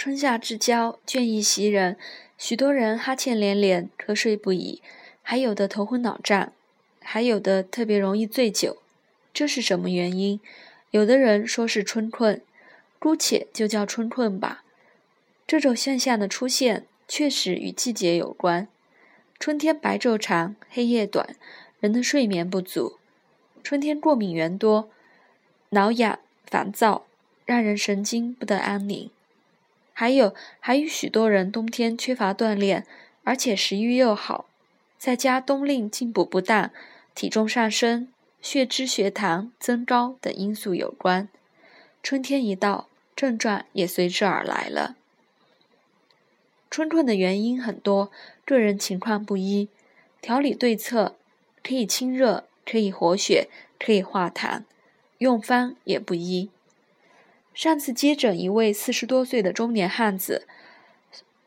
春夏之交，倦意袭人，许多人哈欠连连，瞌睡不已，还有的头昏脑胀，还有的特别容易醉酒。这是什么原因？有的人说是春困，姑且就叫春困吧。这种现象的出现，确实与季节有关。春天白昼长，黑夜短，人的睡眠不足。春天过敏源多，挠痒、烦躁，让人神经不得安宁。还有，还与许多人冬天缺乏锻炼，而且食欲又好，在家冬令进补不当，体重上升。血脂、血糖增高等因素有关，春天一到，症状也随之而来了。春困的原因很多，个人情况不一，调理对策可以清热，可以活血，可以化痰，用方也不一。上次接诊一位四十多岁的中年汉子，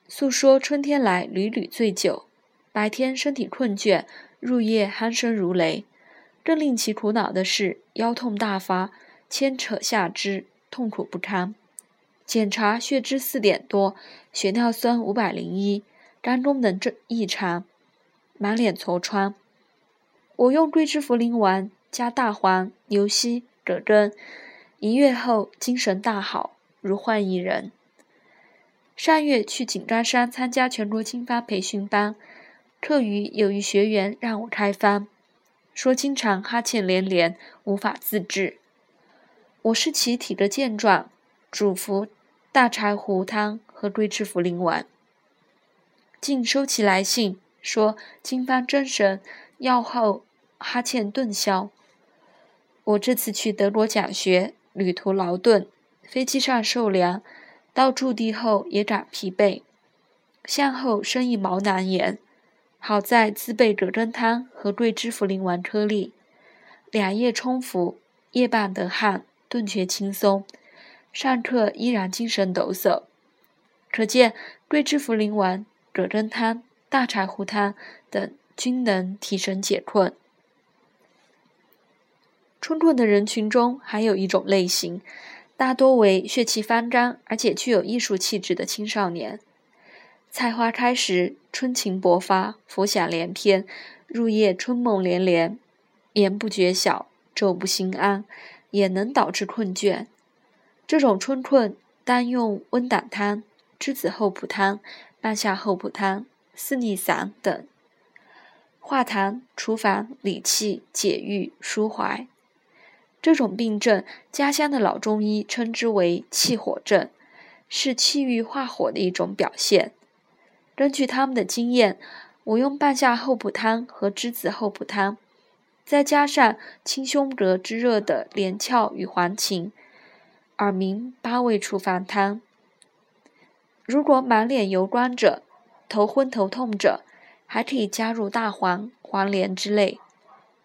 诉说春天来屡屡醉酒，白天身体困倦，入夜鼾声如雷。更令其苦恼的是，腰痛大发，牵扯下肢，痛苦不堪。检查血脂四点多，血尿酸五百零一，肝功能正异常，满脸痤疮。我用桂枝茯苓丸加大黄、牛膝、葛根，一月后精神大好，如换一人。上月去井冈山参加全国经方培训班，课余有一学员让我开方。说经常哈欠连连，无法自制。我视其体格健壮，嘱服大柴胡汤和桂枝茯苓丸。竟收其来信，说经方真神，药后哈欠顿消。我这次去德国讲学，旅途劳顿，飞机上受凉，到驻地后也感疲惫，向后生一毛囊炎。好在自备葛根汤和桂枝茯苓丸颗粒，两夜冲服，夜半得汗，顿觉轻松。上课依然精神抖擞，可见桂枝茯苓丸、葛根汤、大柴胡汤等均能提神解困。春困的人群中还有一种类型，大多为血气方刚而且具有艺术气质的青少年。菜花开时，春情勃发，浮想联翩，入夜春梦连连，眠不觉晓，昼不心安，也能导致困倦。这种春困，单用温胆汤、栀子厚朴汤、半夏厚朴汤、四逆散等，化痰、除烦、理气、解郁、舒怀。这种病症，家乡的老中医称之为气火症，是气郁化火的一种表现。根据他们的经验，我用半夏厚朴汤和栀子厚朴汤，再加上清胸膈之热的连翘与黄芩，耳鸣八味处方汤。如果满脸油光者、头昏头痛者，还可以加入大黄、黄连之类，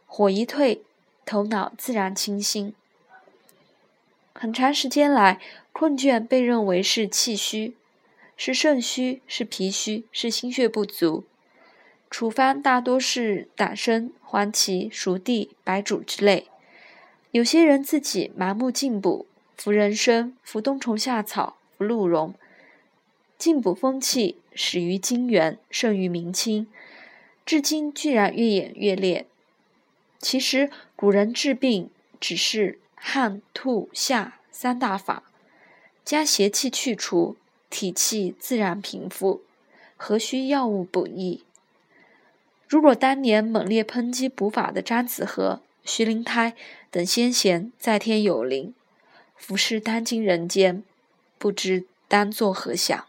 火一退，头脑自然清新。很长时间来，困倦被认为是气虚。是肾虚，是脾虚，是心血不足。处方大多是党参、黄芪、熟地、白术之类。有些人自己盲目进补，服人参、服冬虫夏草、服鹿茸。进补风气始于金元，盛于明清，至今居然越演越烈。其实古人治病只是汗、吐、下三大法，将邪气去除。体气自然平复，何须药物补益？如果当年猛烈抨击补法的张子和、徐灵胎等先贤在天有灵，服侍当今人间，不知当作何想？